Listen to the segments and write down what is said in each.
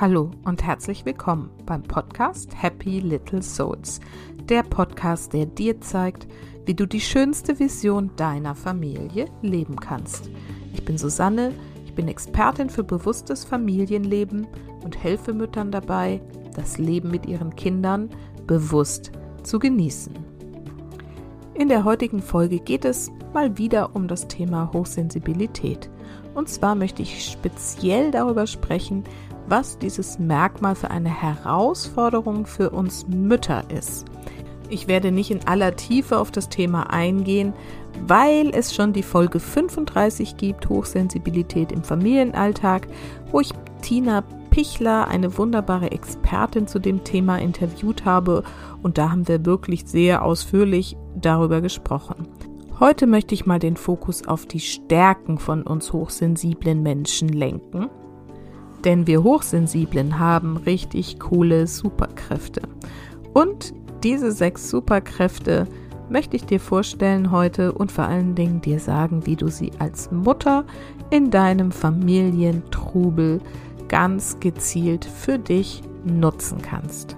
Hallo und herzlich willkommen beim Podcast Happy Little Souls, der Podcast, der dir zeigt, wie du die schönste Vision deiner Familie leben kannst. Ich bin Susanne, ich bin Expertin für bewusstes Familienleben und helfe Müttern dabei, das Leben mit ihren Kindern bewusst zu genießen. In der heutigen Folge geht es mal wieder um das Thema Hochsensibilität. Und zwar möchte ich speziell darüber sprechen, was dieses Merkmal für eine Herausforderung für uns Mütter ist. Ich werde nicht in aller Tiefe auf das Thema eingehen, weil es schon die Folge 35 gibt, Hochsensibilität im Familienalltag, wo ich Tina Pichler, eine wunderbare Expertin zu dem Thema, interviewt habe und da haben wir wirklich sehr ausführlich darüber gesprochen. Heute möchte ich mal den Fokus auf die Stärken von uns hochsensiblen Menschen lenken denn wir Hochsensiblen haben richtig coole Superkräfte. Und diese sechs Superkräfte möchte ich dir vorstellen heute und vor allen Dingen dir sagen, wie du sie als Mutter in deinem Familientrubel ganz gezielt für dich nutzen kannst.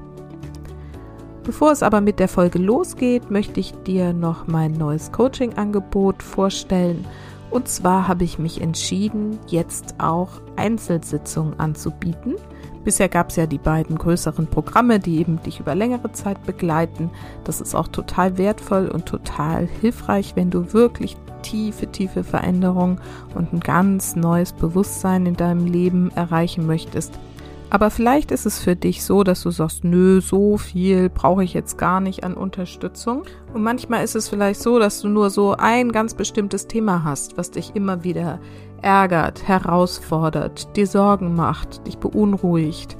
Bevor es aber mit der Folge losgeht, möchte ich dir noch mein neues Coaching-Angebot vorstellen und zwar habe ich mich entschieden, jetzt auch Einzelsitzungen anzubieten. Bisher gab es ja die beiden größeren Programme, die eben dich über längere Zeit begleiten. Das ist auch total wertvoll und total hilfreich, wenn du wirklich tiefe, tiefe Veränderungen und ein ganz neues Bewusstsein in deinem Leben erreichen möchtest. Aber vielleicht ist es für dich so, dass du sagst, nö, so viel brauche ich jetzt gar nicht an Unterstützung. Und manchmal ist es vielleicht so, dass du nur so ein ganz bestimmtes Thema hast, was dich immer wieder ärgert, herausfordert, dir Sorgen macht, dich beunruhigt.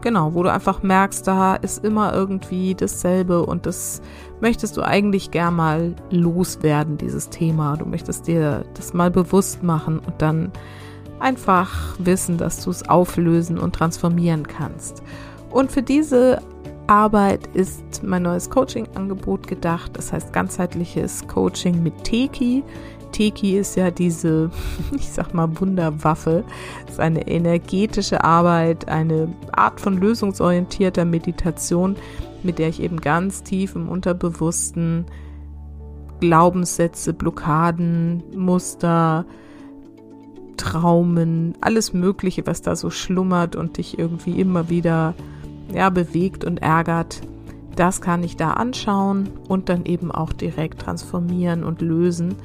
Genau, wo du einfach merkst, da ist immer irgendwie dasselbe und das möchtest du eigentlich gern mal loswerden, dieses Thema. Du möchtest dir das mal bewusst machen und dann einfach wissen, dass du es auflösen und transformieren kannst. Und für diese Arbeit ist mein neues Coaching-Angebot gedacht. Das heißt ganzheitliches Coaching mit Teki. Teki ist ja diese, ich sag mal, Wunderwaffe. Es ist eine energetische Arbeit, eine Art von lösungsorientierter Meditation, mit der ich eben ganz tief im Unterbewussten Glaubenssätze, Blockaden, Muster, Traumen, alles Mögliche, was da so schlummert und dich irgendwie immer wieder ja, bewegt und ärgert. Das kann ich da anschauen und dann eben auch direkt transformieren und lösen.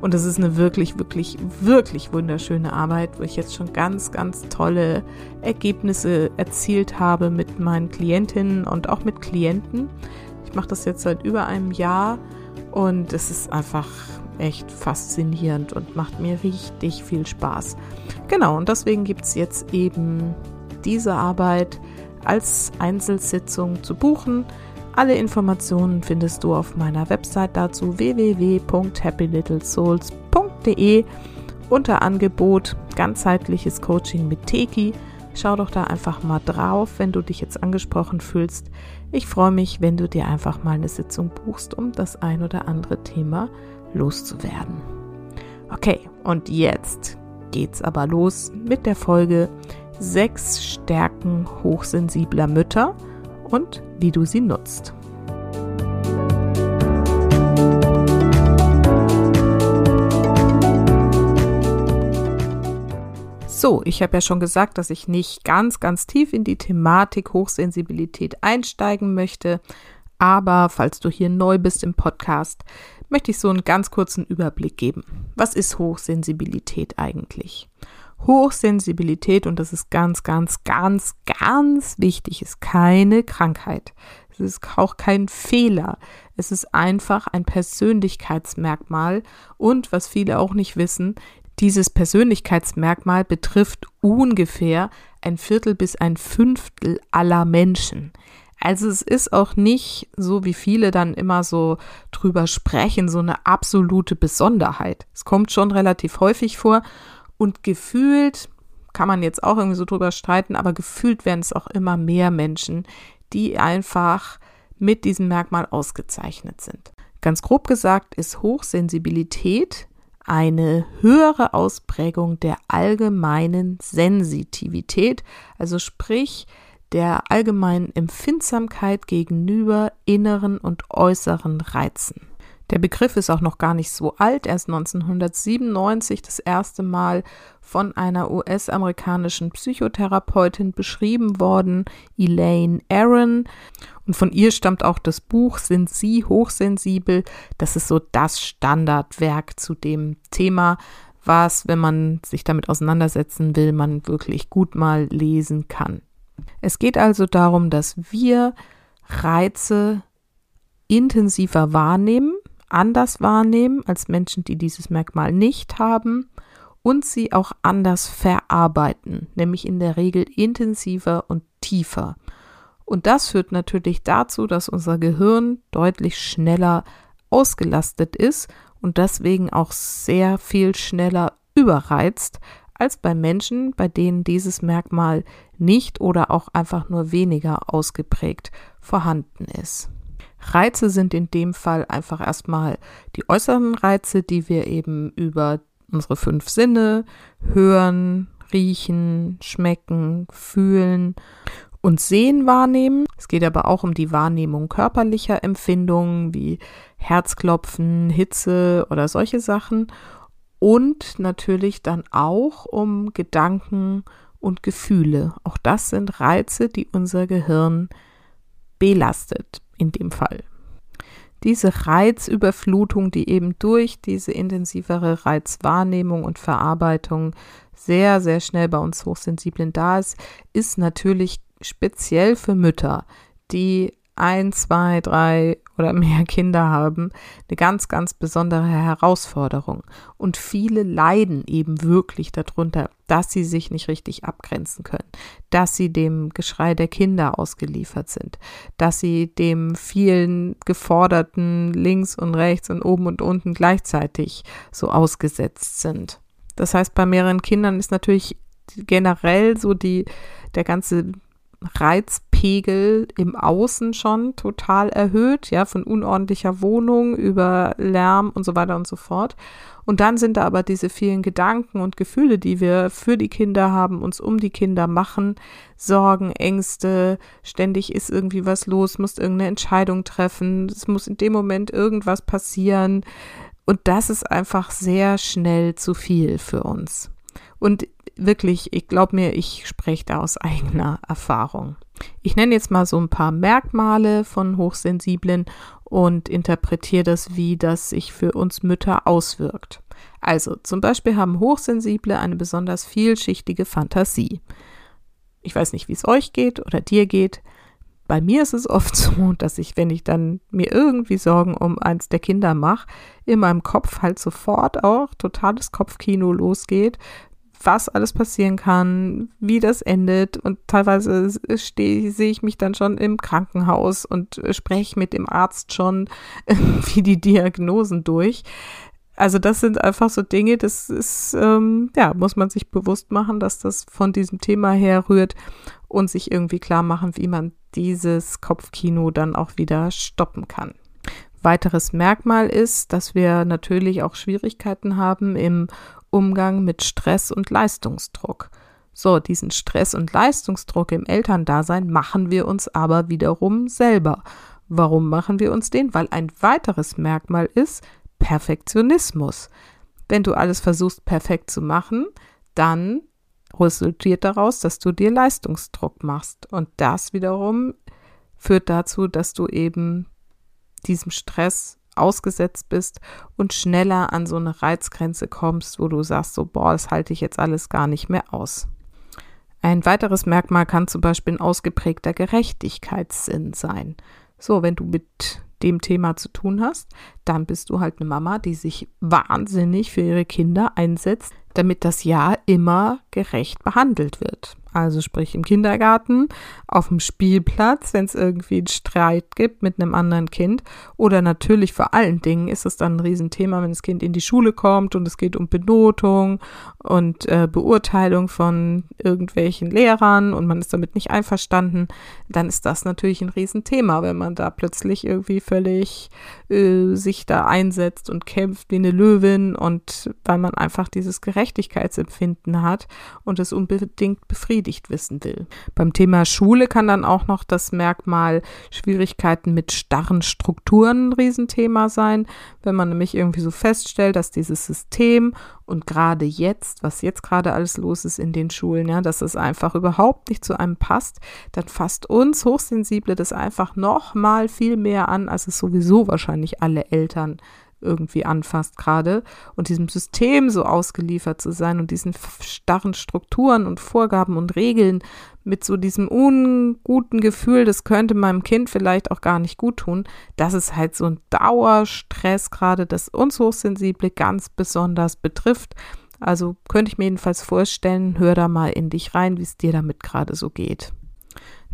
Und es ist eine wirklich, wirklich, wirklich wunderschöne Arbeit, wo ich jetzt schon ganz, ganz tolle Ergebnisse erzielt habe mit meinen Klientinnen und auch mit Klienten. Ich mache das jetzt seit über einem Jahr und es ist einfach echt faszinierend und macht mir richtig viel Spaß. Genau, und deswegen gibt es jetzt eben diese Arbeit als Einzelsitzung zu buchen. Alle Informationen findest du auf meiner Website dazu www.happylittlesouls.de unter Angebot ganzheitliches Coaching mit Teki. Schau doch da einfach mal drauf, wenn du dich jetzt angesprochen fühlst. Ich freue mich, wenn du dir einfach mal eine Sitzung buchst, um das ein oder andere Thema loszuwerden. Okay, und jetzt geht's aber los mit der Folge 6 Stärken hochsensibler Mütter und wie du sie nutzt. So, ich habe ja schon gesagt, dass ich nicht ganz, ganz tief in die Thematik Hochsensibilität einsteigen möchte. Aber falls du hier neu bist im Podcast, möchte ich so einen ganz kurzen Überblick geben. Was ist Hochsensibilität eigentlich? Hochsensibilität, und das ist ganz, ganz, ganz, ganz wichtig, ist keine Krankheit. Es ist auch kein Fehler. Es ist einfach ein Persönlichkeitsmerkmal. Und was viele auch nicht wissen, dieses Persönlichkeitsmerkmal betrifft ungefähr ein Viertel bis ein Fünftel aller Menschen. Also es ist auch nicht so, wie viele dann immer so drüber sprechen, so eine absolute Besonderheit. Es kommt schon relativ häufig vor und gefühlt kann man jetzt auch irgendwie so drüber streiten, aber gefühlt werden es auch immer mehr Menschen, die einfach mit diesem Merkmal ausgezeichnet sind. Ganz grob gesagt ist Hochsensibilität eine höhere Ausprägung der allgemeinen Sensitivität, also sprich der allgemeinen Empfindsamkeit gegenüber inneren und äußeren Reizen. Der Begriff ist auch noch gar nicht so alt. Er ist 1997 das erste Mal von einer US-amerikanischen Psychotherapeutin beschrieben worden, Elaine Aaron. Und von ihr stammt auch das Buch Sind Sie hochsensibel? Das ist so das Standardwerk zu dem Thema, was, wenn man sich damit auseinandersetzen will, man wirklich gut mal lesen kann. Es geht also darum, dass wir Reize intensiver wahrnehmen, anders wahrnehmen als Menschen, die dieses Merkmal nicht haben und sie auch anders verarbeiten, nämlich in der Regel intensiver und tiefer. Und das führt natürlich dazu, dass unser Gehirn deutlich schneller ausgelastet ist und deswegen auch sehr viel schneller überreizt als bei Menschen, bei denen dieses Merkmal nicht oder auch einfach nur weniger ausgeprägt vorhanden ist. Reize sind in dem Fall einfach erstmal die äußeren Reize, die wir eben über unsere fünf Sinne hören, riechen, schmecken, fühlen und sehen wahrnehmen. Es geht aber auch um die Wahrnehmung körperlicher Empfindungen wie Herzklopfen, Hitze oder solche Sachen und natürlich dann auch um Gedanken und Gefühle. Auch das sind Reize, die unser Gehirn belastet in dem Fall. Diese Reizüberflutung, die eben durch diese intensivere Reizwahrnehmung und Verarbeitung sehr, sehr schnell bei uns Hochsensiblen da ist, ist natürlich speziell für Mütter, die ein, zwei, drei oder mehr Kinder haben, eine ganz, ganz besondere Herausforderung. Und viele leiden eben wirklich darunter, dass sie sich nicht richtig abgrenzen können, dass sie dem Geschrei der Kinder ausgeliefert sind, dass sie dem vielen geforderten links und rechts und oben und unten gleichzeitig so ausgesetzt sind. Das heißt, bei mehreren Kindern ist natürlich generell so die, der ganze Reizpegel im Außen schon total erhöht, ja, von unordentlicher Wohnung über Lärm und so weiter und so fort. Und dann sind da aber diese vielen Gedanken und Gefühle, die wir für die Kinder haben, uns um die Kinder machen, Sorgen, Ängste, ständig ist irgendwie was los, muss irgendeine Entscheidung treffen, es muss in dem Moment irgendwas passieren. Und das ist einfach sehr schnell zu viel für uns. Und wirklich, ich glaube mir, ich spreche da aus eigener Erfahrung. Ich nenne jetzt mal so ein paar Merkmale von Hochsensiblen und interpretiere das, wie das sich für uns Mütter auswirkt. Also zum Beispiel haben Hochsensible eine besonders vielschichtige Fantasie. Ich weiß nicht, wie es euch geht oder dir geht. Bei mir ist es oft so, dass ich, wenn ich dann mir irgendwie Sorgen um eins der Kinder mache, in meinem Kopf halt sofort auch totales Kopfkino losgeht, was alles passieren kann, wie das endet. Und teilweise sehe ich mich dann schon im Krankenhaus und spreche mit dem Arzt schon wie die Diagnosen durch. Also das sind einfach so Dinge, das ist, ähm, ja, muss man sich bewusst machen, dass das von diesem Thema herrührt und sich irgendwie klar machen, wie man dieses Kopfkino dann auch wieder stoppen kann. Weiteres Merkmal ist, dass wir natürlich auch Schwierigkeiten haben im Umgang mit Stress und Leistungsdruck. So, diesen Stress und Leistungsdruck im Elterndasein machen wir uns aber wiederum selber. Warum machen wir uns den? Weil ein weiteres Merkmal ist Perfektionismus. Wenn du alles versuchst perfekt zu machen, dann resultiert daraus, dass du dir Leistungsdruck machst. Und das wiederum führt dazu, dass du eben diesem Stress ausgesetzt bist und schneller an so eine Reizgrenze kommst, wo du sagst, so, boah, das halte ich jetzt alles gar nicht mehr aus. Ein weiteres Merkmal kann zum Beispiel ein ausgeprägter Gerechtigkeitssinn sein. So, wenn du mit dem Thema zu tun hast, dann bist du halt eine Mama, die sich wahnsinnig für ihre Kinder einsetzt, damit das Jahr immer gerecht behandelt wird. Also sprich im Kindergarten, auf dem Spielplatz, wenn es irgendwie einen Streit gibt mit einem anderen Kind. Oder natürlich vor allen Dingen ist es dann ein Riesenthema, wenn das Kind in die Schule kommt und es geht um Benotung und äh, Beurteilung von irgendwelchen Lehrern und man ist damit nicht einverstanden, dann ist das natürlich ein Riesenthema, wenn man da plötzlich irgendwie völlig äh, sich da einsetzt und kämpft wie eine Löwin und weil man einfach dieses Gerechtigkeitsempfinden hat und es unbedingt befriedigt erledigt wissen will. Beim Thema Schule kann dann auch noch das Merkmal Schwierigkeiten mit starren Strukturen ein Riesenthema sein, wenn man nämlich irgendwie so feststellt, dass dieses System und gerade jetzt, was jetzt gerade alles los ist in den Schulen, ja, dass es einfach überhaupt nicht zu einem passt, dann fasst uns Hochsensible das einfach noch mal viel mehr an, als es sowieso wahrscheinlich alle Eltern irgendwie anfasst gerade und diesem System so ausgeliefert zu sein und diesen starren Strukturen und Vorgaben und Regeln mit so diesem unguten Gefühl, das könnte meinem Kind vielleicht auch gar nicht gut tun, das ist halt so ein Dauerstress gerade, das uns Hochsensible ganz besonders betrifft. Also könnte ich mir jedenfalls vorstellen, hör da mal in dich rein, wie es dir damit gerade so geht.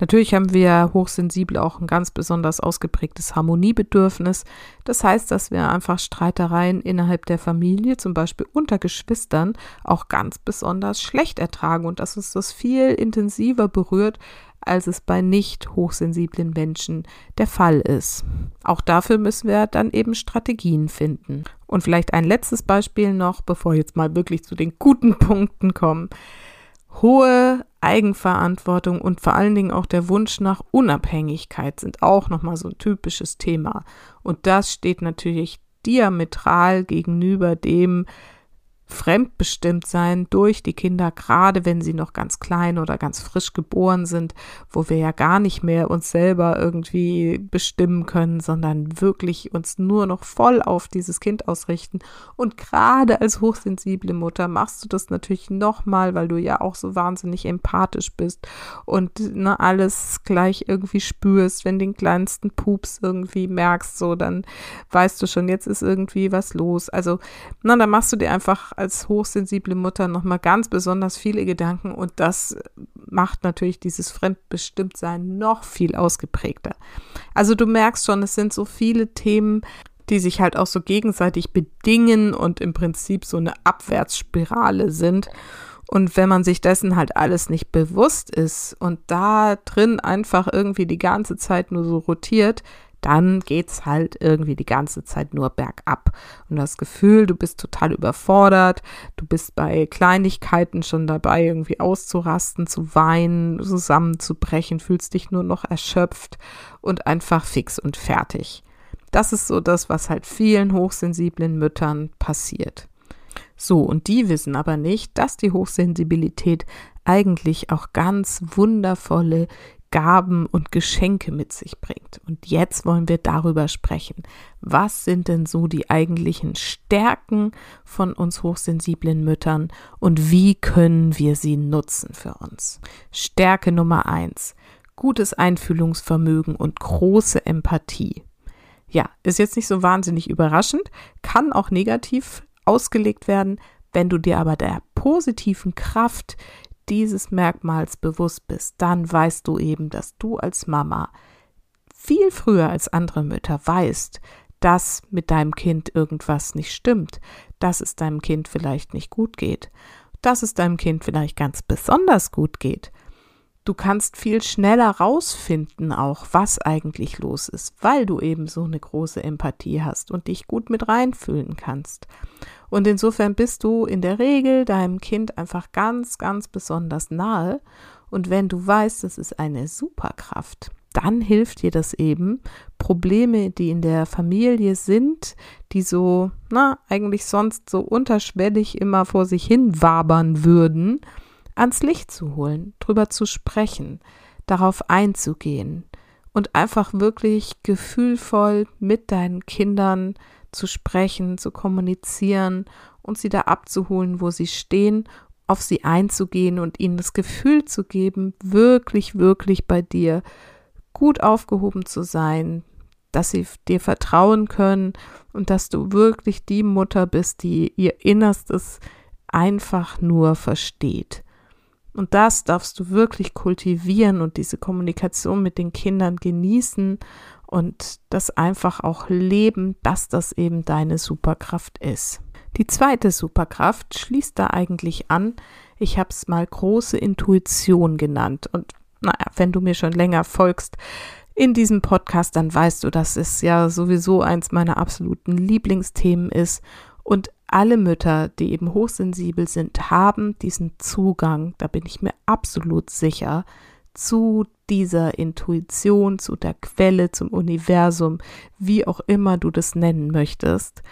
Natürlich haben wir hochsensibel auch ein ganz besonders ausgeprägtes Harmoniebedürfnis. Das heißt, dass wir einfach Streitereien innerhalb der Familie, zum Beispiel unter Geschwistern, auch ganz besonders schlecht ertragen und dass uns das viel intensiver berührt, als es bei nicht hochsensiblen Menschen der Fall ist. Auch dafür müssen wir dann eben Strategien finden. Und vielleicht ein letztes Beispiel noch, bevor jetzt mal wirklich zu den guten Punkten kommen. Hohe Eigenverantwortung und vor allen Dingen auch der Wunsch nach Unabhängigkeit sind auch nochmal so ein typisches Thema. Und das steht natürlich diametral gegenüber dem, fremdbestimmt sein durch die Kinder, gerade wenn sie noch ganz klein oder ganz frisch geboren sind, wo wir ja gar nicht mehr uns selber irgendwie bestimmen können, sondern wirklich uns nur noch voll auf dieses Kind ausrichten. Und gerade als hochsensible Mutter machst du das natürlich nochmal, weil du ja auch so wahnsinnig empathisch bist und ne, alles gleich irgendwie spürst, wenn den kleinsten Pups irgendwie merkst, so, dann weißt du schon, jetzt ist irgendwie was los. Also, na, dann machst du dir einfach als hochsensible Mutter nochmal ganz besonders viele Gedanken und das macht natürlich dieses Fremdbestimmtsein noch viel ausgeprägter. Also du merkst schon, es sind so viele Themen, die sich halt auch so gegenseitig bedingen und im Prinzip so eine Abwärtsspirale sind. Und wenn man sich dessen halt alles nicht bewusst ist und da drin einfach irgendwie die ganze Zeit nur so rotiert, dann geht's halt irgendwie die ganze Zeit nur bergab. Und das Gefühl, du bist total überfordert, du bist bei Kleinigkeiten schon dabei, irgendwie auszurasten, zu weinen, zusammenzubrechen, fühlst dich nur noch erschöpft und einfach fix und fertig. Das ist so das, was halt vielen hochsensiblen Müttern passiert. So, und die wissen aber nicht, dass die Hochsensibilität eigentlich auch ganz wundervolle Gaben und Geschenke mit sich bringt. Und jetzt wollen wir darüber sprechen. Was sind denn so die eigentlichen Stärken von uns hochsensiblen Müttern und wie können wir sie nutzen für uns? Stärke Nummer eins. Gutes Einfühlungsvermögen und große Empathie. Ja, ist jetzt nicht so wahnsinnig überraschend, kann auch negativ ausgelegt werden, wenn du dir aber der positiven Kraft dieses Merkmals bewusst bist, dann weißt du eben, dass du als Mama viel früher als andere Mütter weißt, dass mit deinem Kind irgendwas nicht stimmt, dass es deinem Kind vielleicht nicht gut geht, dass es deinem Kind vielleicht ganz besonders gut geht. Du kannst viel schneller rausfinden auch, was eigentlich los ist, weil du eben so eine große Empathie hast und dich gut mit reinfühlen kannst. Und insofern bist du in der Regel deinem Kind einfach ganz, ganz besonders nahe. Und wenn du weißt, es ist eine Superkraft, dann hilft dir das eben, Probleme, die in der Familie sind, die so, na, eigentlich sonst so unterschwellig immer vor sich hin wabern würden, ans Licht zu holen, drüber zu sprechen, darauf einzugehen und einfach wirklich gefühlvoll mit deinen Kindern zu sprechen, zu kommunizieren und sie da abzuholen, wo sie stehen, auf sie einzugehen und ihnen das Gefühl zu geben, wirklich, wirklich bei dir gut aufgehoben zu sein, dass sie dir vertrauen können und dass du wirklich die Mutter bist, die ihr Innerstes einfach nur versteht. Und das darfst du wirklich kultivieren und diese Kommunikation mit den Kindern genießen und das einfach auch leben, dass das eben deine Superkraft ist. Die zweite Superkraft schließt da eigentlich an. Ich habe es mal große Intuition genannt. Und naja, wenn du mir schon länger folgst in diesem Podcast, dann weißt du, dass es ja sowieso eins meiner absoluten Lieblingsthemen ist. Und alle Mütter, die eben hochsensibel sind, haben diesen Zugang, da bin ich mir absolut sicher, zu dieser Intuition, zu der Quelle, zum Universum, wie auch immer du das nennen möchtest.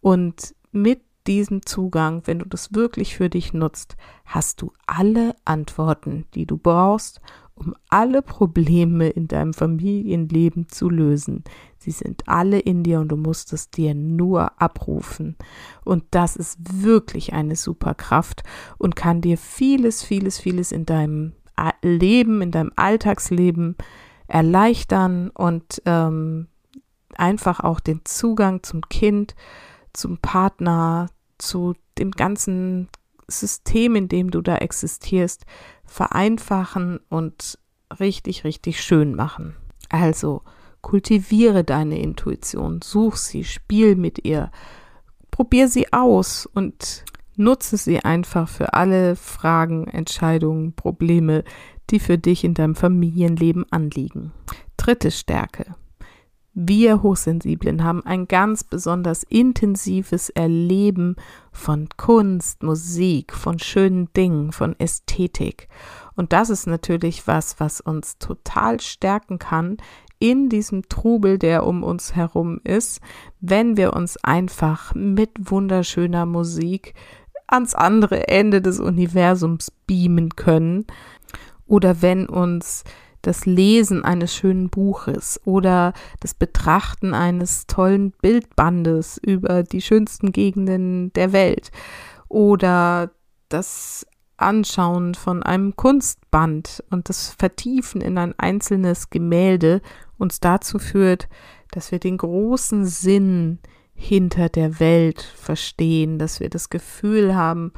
Und mit diesem Zugang, wenn du das wirklich für dich nutzt, hast du alle Antworten, die du brauchst, um alle Probleme in deinem Familienleben zu lösen. Sie sind alle in dir und du musst es dir nur abrufen. Und das ist wirklich eine Superkraft und kann dir vieles, vieles, vieles in deinem Leben, in deinem Alltagsleben erleichtern und ähm, einfach auch den Zugang zum Kind, zum Partner, zu dem ganzen System, in dem du da existierst, vereinfachen und richtig, richtig schön machen. Also kultiviere deine Intuition, such sie, spiel mit ihr, probier sie aus und nutze sie einfach für alle Fragen, Entscheidungen, Probleme, die für dich in deinem Familienleben anliegen. Dritte Stärke. Wir Hochsensiblen haben ein ganz besonders intensives Erleben von Kunst, Musik, von schönen Dingen, von Ästhetik. Und das ist natürlich was, was uns total stärken kann in diesem Trubel, der um uns herum ist, wenn wir uns einfach mit wunderschöner Musik ans andere Ende des Universums beamen können. Oder wenn uns das Lesen eines schönen Buches oder das Betrachten eines tollen Bildbandes über die schönsten Gegenden der Welt oder das Anschauen von einem Kunstband und das Vertiefen in ein einzelnes Gemälde uns dazu führt, dass wir den großen Sinn hinter der Welt verstehen, dass wir das Gefühl haben,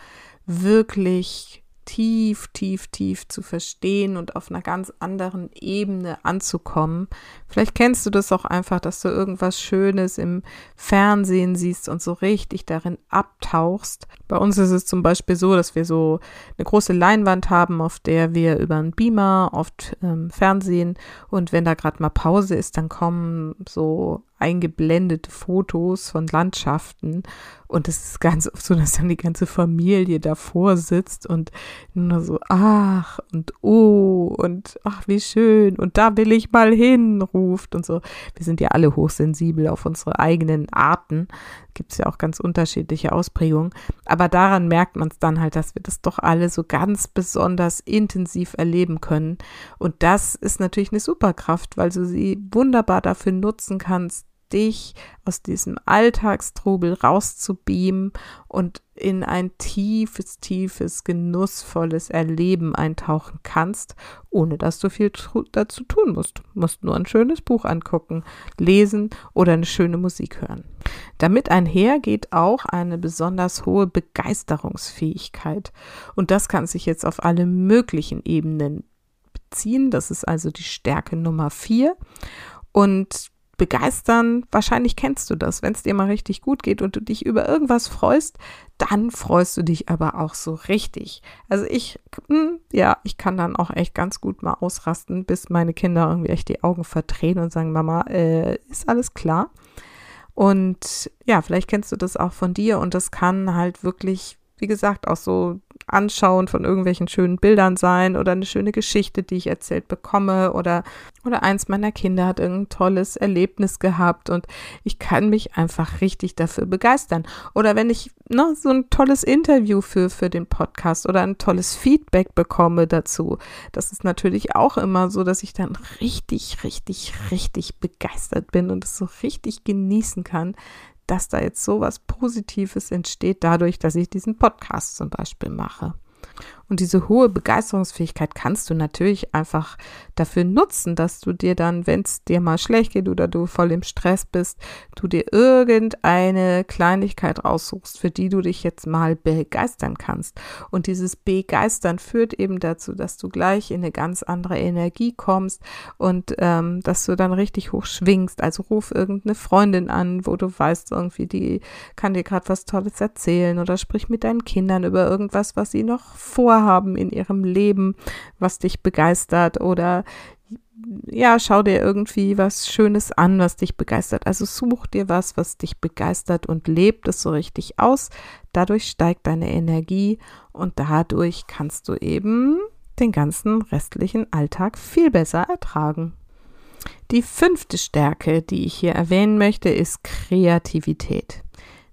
wirklich tief, tief, tief zu verstehen und auf einer ganz anderen Ebene anzukommen. Vielleicht kennst du das auch einfach, dass du irgendwas Schönes im Fernsehen siehst und so richtig darin abtauchst. Bei uns ist es zum Beispiel so, dass wir so eine große Leinwand haben, auf der wir über einen Beamer oft ähm, Fernsehen und wenn da gerade mal Pause ist, dann kommen so eingeblendete Fotos von Landschaften. Und es ist ganz oft so, dass dann die ganze Familie davor sitzt und nur so, ach und oh und ach, wie schön und da will ich mal hin, ruft und so. Wir sind ja alle hochsensibel auf unsere eigenen Arten. Gibt es ja auch ganz unterschiedliche Ausprägungen. Aber daran merkt man es dann halt, dass wir das doch alle so ganz besonders intensiv erleben können. Und das ist natürlich eine Superkraft, weil du sie wunderbar dafür nutzen kannst, dich aus diesem Alltagstrubel rauszubeamen und in ein tiefes, tiefes, genussvolles Erleben eintauchen kannst, ohne dass du viel dazu tun musst. Du musst nur ein schönes Buch angucken, lesen oder eine schöne Musik hören. Damit einher geht auch eine besonders hohe Begeisterungsfähigkeit. Und das kann sich jetzt auf alle möglichen Ebenen beziehen. Das ist also die Stärke Nummer vier. Und begeistern, wahrscheinlich kennst du das, wenn es dir mal richtig gut geht und du dich über irgendwas freust, dann freust du dich aber auch so richtig. Also ich, hm, ja, ich kann dann auch echt ganz gut mal ausrasten, bis meine Kinder irgendwie echt die Augen verdrehen und sagen, Mama, äh, ist alles klar? Und ja, vielleicht kennst du das auch von dir und das kann halt wirklich, wie gesagt, auch so Anschauen von irgendwelchen schönen Bildern sein oder eine schöne Geschichte, die ich erzählt bekomme oder, oder eins meiner Kinder hat irgendein tolles Erlebnis gehabt und ich kann mich einfach richtig dafür begeistern. Oder wenn ich ne, so ein tolles Interview für, für den Podcast oder ein tolles Feedback bekomme dazu. Das ist natürlich auch immer so, dass ich dann richtig, richtig, richtig begeistert bin und es so richtig genießen kann, dass da jetzt so was Positives entsteht dadurch, dass ich diesen Podcast zum Beispiel mache. Und diese hohe Begeisterungsfähigkeit kannst du natürlich einfach dafür nutzen, dass du dir dann, wenn es dir mal schlecht geht oder du voll im Stress bist, du dir irgendeine Kleinigkeit raussuchst, für die du dich jetzt mal begeistern kannst. Und dieses Begeistern führt eben dazu, dass du gleich in eine ganz andere Energie kommst und ähm, dass du dann richtig hoch schwingst. Also ruf irgendeine Freundin an, wo du weißt, irgendwie, die kann dir gerade was Tolles erzählen oder sprich mit deinen Kindern über irgendwas, was sie noch vorhaben in ihrem Leben, was dich begeistert oder ja, schau dir irgendwie was Schönes an, was dich begeistert. Also such dir was, was dich begeistert und lebt es so richtig aus. Dadurch steigt deine Energie und dadurch kannst du eben den ganzen restlichen Alltag viel besser ertragen. Die fünfte Stärke, die ich hier erwähnen möchte, ist Kreativität.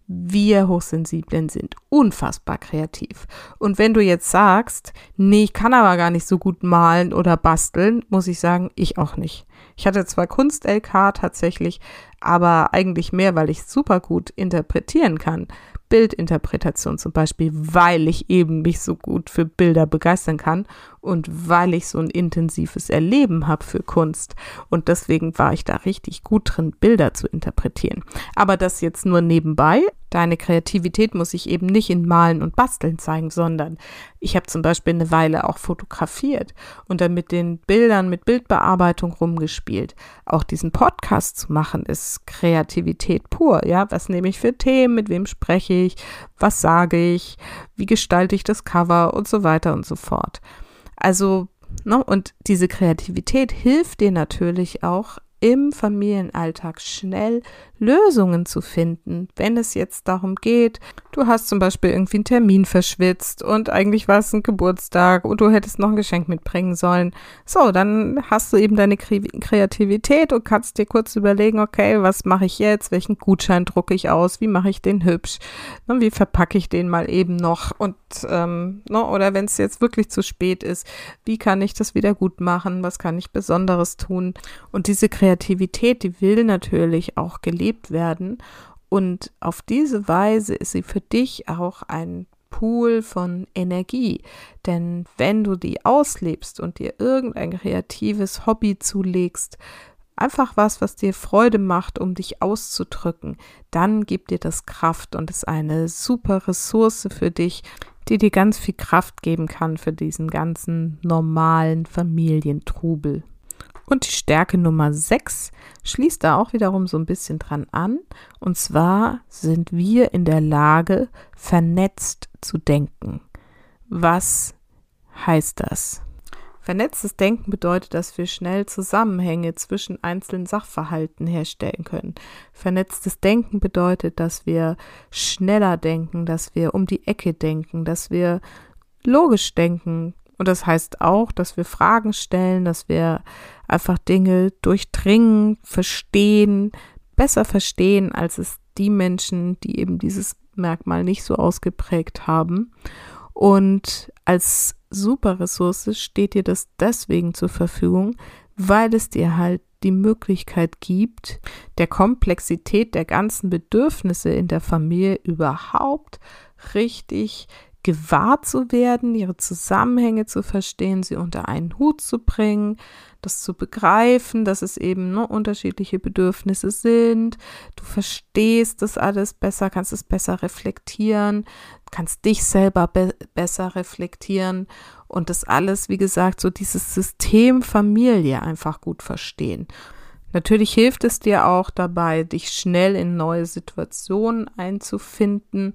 Wir Hochsensiblen sind unfassbar kreativ. Und wenn du jetzt sagst, nee, ich kann aber gar nicht so gut malen oder basteln, muss ich sagen, ich auch nicht. Ich hatte zwar Kunst-LK tatsächlich, aber eigentlich mehr, weil ich super gut interpretieren kann. Bildinterpretation zum Beispiel, weil ich eben mich so gut für Bilder begeistern kann und weil ich so ein intensives Erleben habe für Kunst. Und deswegen war ich da richtig gut drin, Bilder zu interpretieren. Aber das jetzt nur nebenbei. Deine Kreativität muss sich eben nicht in Malen und Basteln zeigen, sondern ich habe zum Beispiel eine Weile auch fotografiert und dann mit den Bildern, mit Bildbearbeitung rumgespielt. Auch diesen Podcast zu machen, ist Kreativität pur. Ja, was nehme ich für Themen, mit wem spreche ich, was sage ich, wie gestalte ich das Cover und so weiter und so fort. Also, ne, und diese Kreativität hilft dir natürlich auch im Familienalltag schnell Lösungen zu finden, wenn es jetzt darum geht, du hast zum Beispiel irgendwie einen Termin verschwitzt und eigentlich war es ein Geburtstag und du hättest noch ein Geschenk mitbringen sollen. So, dann hast du eben deine Kreativität und kannst dir kurz überlegen, okay, was mache ich jetzt? Welchen Gutschein drucke ich aus? Wie mache ich den hübsch? Und wie verpacke ich den mal eben noch? Und ähm, ne, oder wenn es jetzt wirklich zu spät ist, wie kann ich das wieder gut machen? Was kann ich Besonderes tun? Und diese Kreativität, die will natürlich auch gelebt gelebt werden. Und auf diese Weise ist sie für dich auch ein Pool von Energie. Denn wenn du die auslebst und dir irgendein kreatives Hobby zulegst, einfach was, was dir Freude macht, um dich auszudrücken, dann gibt dir das Kraft und ist eine super Ressource für dich, die dir ganz viel Kraft geben kann für diesen ganzen normalen Familientrubel. Und die Stärke Nummer 6 schließt da auch wiederum so ein bisschen dran an. Und zwar sind wir in der Lage, vernetzt zu denken. Was heißt das? Vernetztes Denken bedeutet, dass wir schnell Zusammenhänge zwischen einzelnen Sachverhalten herstellen können. Vernetztes Denken bedeutet, dass wir schneller denken, dass wir um die Ecke denken, dass wir logisch denken, und das heißt auch, dass wir Fragen stellen, dass wir einfach Dinge durchdringen, verstehen, besser verstehen, als es die Menschen, die eben dieses Merkmal nicht so ausgeprägt haben. Und als super Ressource steht dir das deswegen zur Verfügung, weil es dir halt die Möglichkeit gibt, der Komplexität der ganzen Bedürfnisse in der Familie überhaupt richtig gewahr zu werden, ihre Zusammenhänge zu verstehen, sie unter einen Hut zu bringen, das zu begreifen, dass es eben ne, unterschiedliche Bedürfnisse sind. Du verstehst das alles besser, kannst es besser reflektieren, kannst dich selber be besser reflektieren und das alles, wie gesagt, so dieses System Familie einfach gut verstehen. Natürlich hilft es dir auch dabei, dich schnell in neue Situationen einzufinden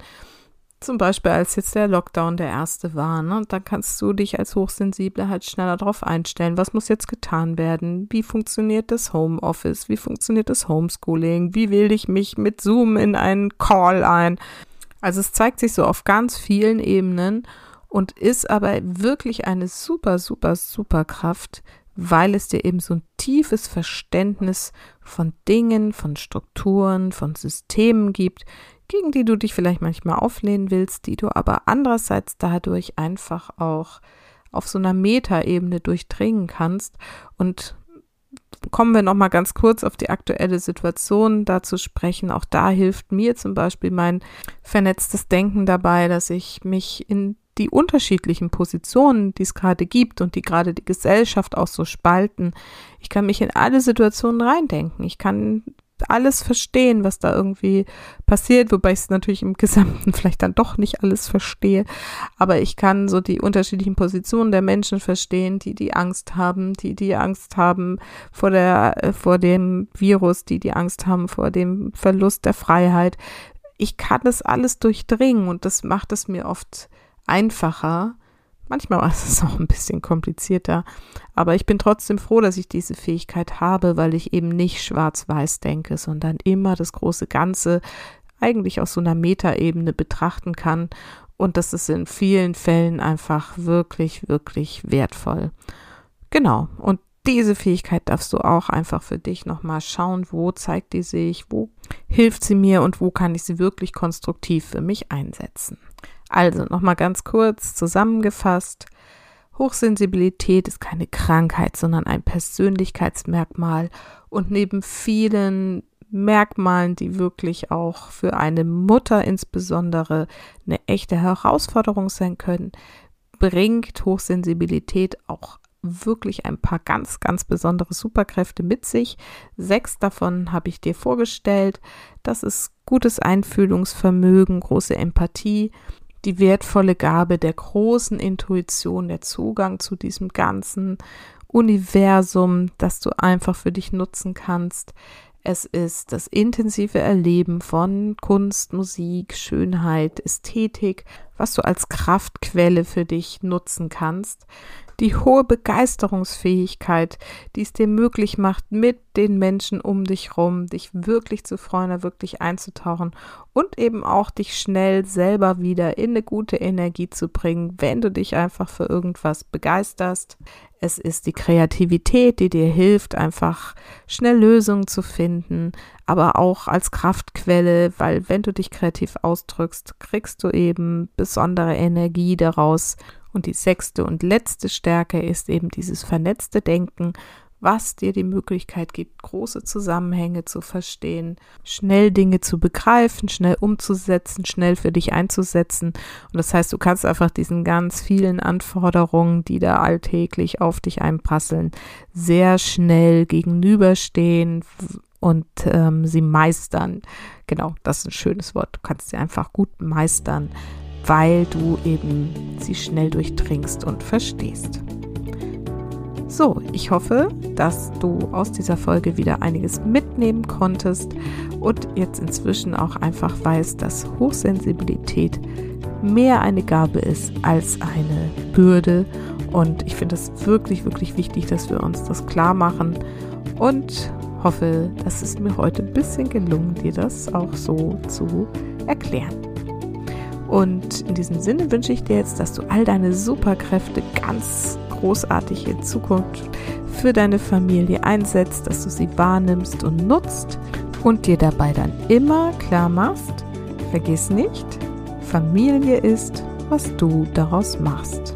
zum Beispiel, als jetzt der Lockdown der erste war, ne? Da kannst du dich als Hochsensible halt schneller darauf einstellen. Was muss jetzt getan werden? Wie funktioniert das Homeoffice? Wie funktioniert das Homeschooling? Wie wähle ich mich mit Zoom in einen Call ein? Also es zeigt sich so auf ganz vielen Ebenen und ist aber wirklich eine super, super, super Kraft, weil es dir eben so ein tiefes Verständnis von Dingen, von Strukturen, von Systemen gibt, gegen die du dich vielleicht manchmal auflehnen willst, die du aber andererseits dadurch einfach auch auf so einer Metaebene durchdringen kannst und kommen wir noch mal ganz kurz auf die aktuelle Situation da zu sprechen. Auch da hilft mir zum Beispiel mein vernetztes Denken dabei, dass ich mich in die unterschiedlichen Positionen, die es gerade gibt und die gerade die Gesellschaft auch so spalten. Ich kann mich in alle Situationen reindenken. Ich kann alles verstehen, was da irgendwie passiert, wobei ich es natürlich im Gesamten vielleicht dann doch nicht alles verstehe. Aber ich kann so die unterschiedlichen Positionen der Menschen verstehen, die die Angst haben, die die Angst haben vor der, äh, vor dem Virus, die die Angst haben vor dem Verlust der Freiheit. Ich kann das alles durchdringen und das macht es mir oft einfacher, Manchmal war es auch ein bisschen komplizierter, aber ich bin trotzdem froh, dass ich diese Fähigkeit habe, weil ich eben nicht schwarz-weiß denke, sondern immer das große Ganze eigentlich aus so einer Metaebene betrachten kann. Und das ist in vielen Fällen einfach wirklich, wirklich wertvoll. Genau. Und diese Fähigkeit darfst du auch einfach für dich nochmal schauen, wo zeigt die sich, wo hilft sie mir und wo kann ich sie wirklich konstruktiv für mich einsetzen. Also nochmal ganz kurz zusammengefasst. Hochsensibilität ist keine Krankheit, sondern ein Persönlichkeitsmerkmal und neben vielen Merkmalen, die wirklich auch für eine Mutter insbesondere eine echte Herausforderung sein können, bringt Hochsensibilität auch wirklich ein paar ganz, ganz besondere Superkräfte mit sich. Sechs davon habe ich dir vorgestellt. Das ist gutes Einfühlungsvermögen, große Empathie, die wertvolle Gabe der großen Intuition, der Zugang zu diesem ganzen Universum, das du einfach für dich nutzen kannst. Es ist das intensive Erleben von Kunst, Musik, Schönheit, Ästhetik, was du als Kraftquelle für dich nutzen kannst die hohe Begeisterungsfähigkeit, die es dir möglich macht, mit den Menschen um dich rum, dich wirklich zu freuen, wirklich einzutauchen und eben auch dich schnell selber wieder in eine gute Energie zu bringen, wenn du dich einfach für irgendwas begeisterst. Es ist die Kreativität, die dir hilft, einfach schnell Lösungen zu finden, aber auch als Kraftquelle, weil wenn du dich kreativ ausdrückst, kriegst du eben besondere Energie daraus und die sechste und letzte Stärke ist eben dieses vernetzte Denken, was dir die Möglichkeit gibt, große Zusammenhänge zu verstehen, schnell Dinge zu begreifen, schnell umzusetzen, schnell für dich einzusetzen. Und das heißt, du kannst einfach diesen ganz vielen Anforderungen, die da alltäglich auf dich einprasseln, sehr schnell gegenüberstehen und ähm, sie meistern. Genau, das ist ein schönes Wort. Du kannst sie einfach gut meistern weil du eben sie schnell durchdringst und verstehst. So, ich hoffe, dass du aus dieser Folge wieder einiges mitnehmen konntest und jetzt inzwischen auch einfach weißt, dass Hochsensibilität mehr eine Gabe ist als eine Bürde. Und ich finde es wirklich, wirklich wichtig, dass wir uns das klar machen und hoffe, dass es mir heute ein bisschen gelungen, dir das auch so zu erklären. Und in diesem Sinne wünsche ich dir jetzt, dass du all deine Superkräfte ganz großartig in Zukunft für deine Familie einsetzt, dass du sie wahrnimmst und nutzt und dir dabei dann immer klar machst, vergiss nicht, Familie ist, was du daraus machst.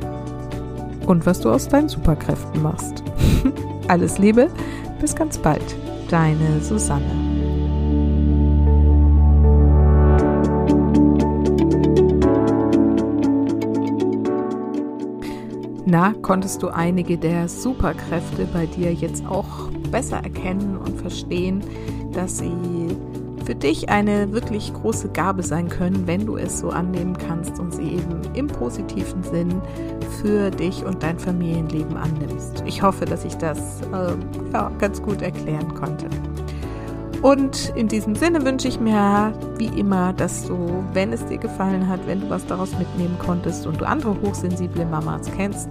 Und was du aus deinen Superkräften machst. Alles Liebe, bis ganz bald. Deine Susanne. Na, konntest du einige der Superkräfte bei dir jetzt auch besser erkennen und verstehen, dass sie für dich eine wirklich große Gabe sein können, wenn du es so annehmen kannst und sie eben im positiven Sinn für dich und dein Familienleben annimmst. Ich hoffe, dass ich das äh, ja, ganz gut erklären konnte. Und in diesem Sinne wünsche ich mir wie immer, dass du, wenn es dir gefallen hat, wenn du was daraus mitnehmen konntest und du andere hochsensible Mamas kennst,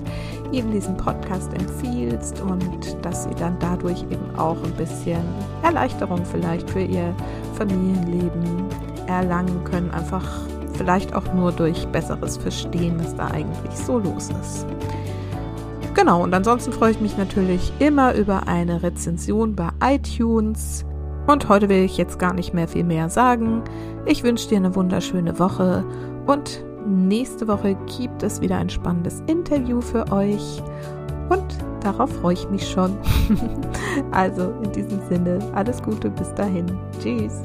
eben diesen Podcast empfiehlst und dass sie dann dadurch eben auch ein bisschen Erleichterung vielleicht für ihr Familienleben erlangen können. Einfach vielleicht auch nur durch besseres Verstehen, was da eigentlich so los ist. Genau, und ansonsten freue ich mich natürlich immer über eine Rezension bei iTunes und heute will ich jetzt gar nicht mehr viel mehr sagen. Ich wünsche dir eine wunderschöne Woche und nächste Woche gibt es wieder ein spannendes Interview für euch und darauf freue ich mich schon. also in diesem Sinne, alles Gute bis dahin. Tschüss.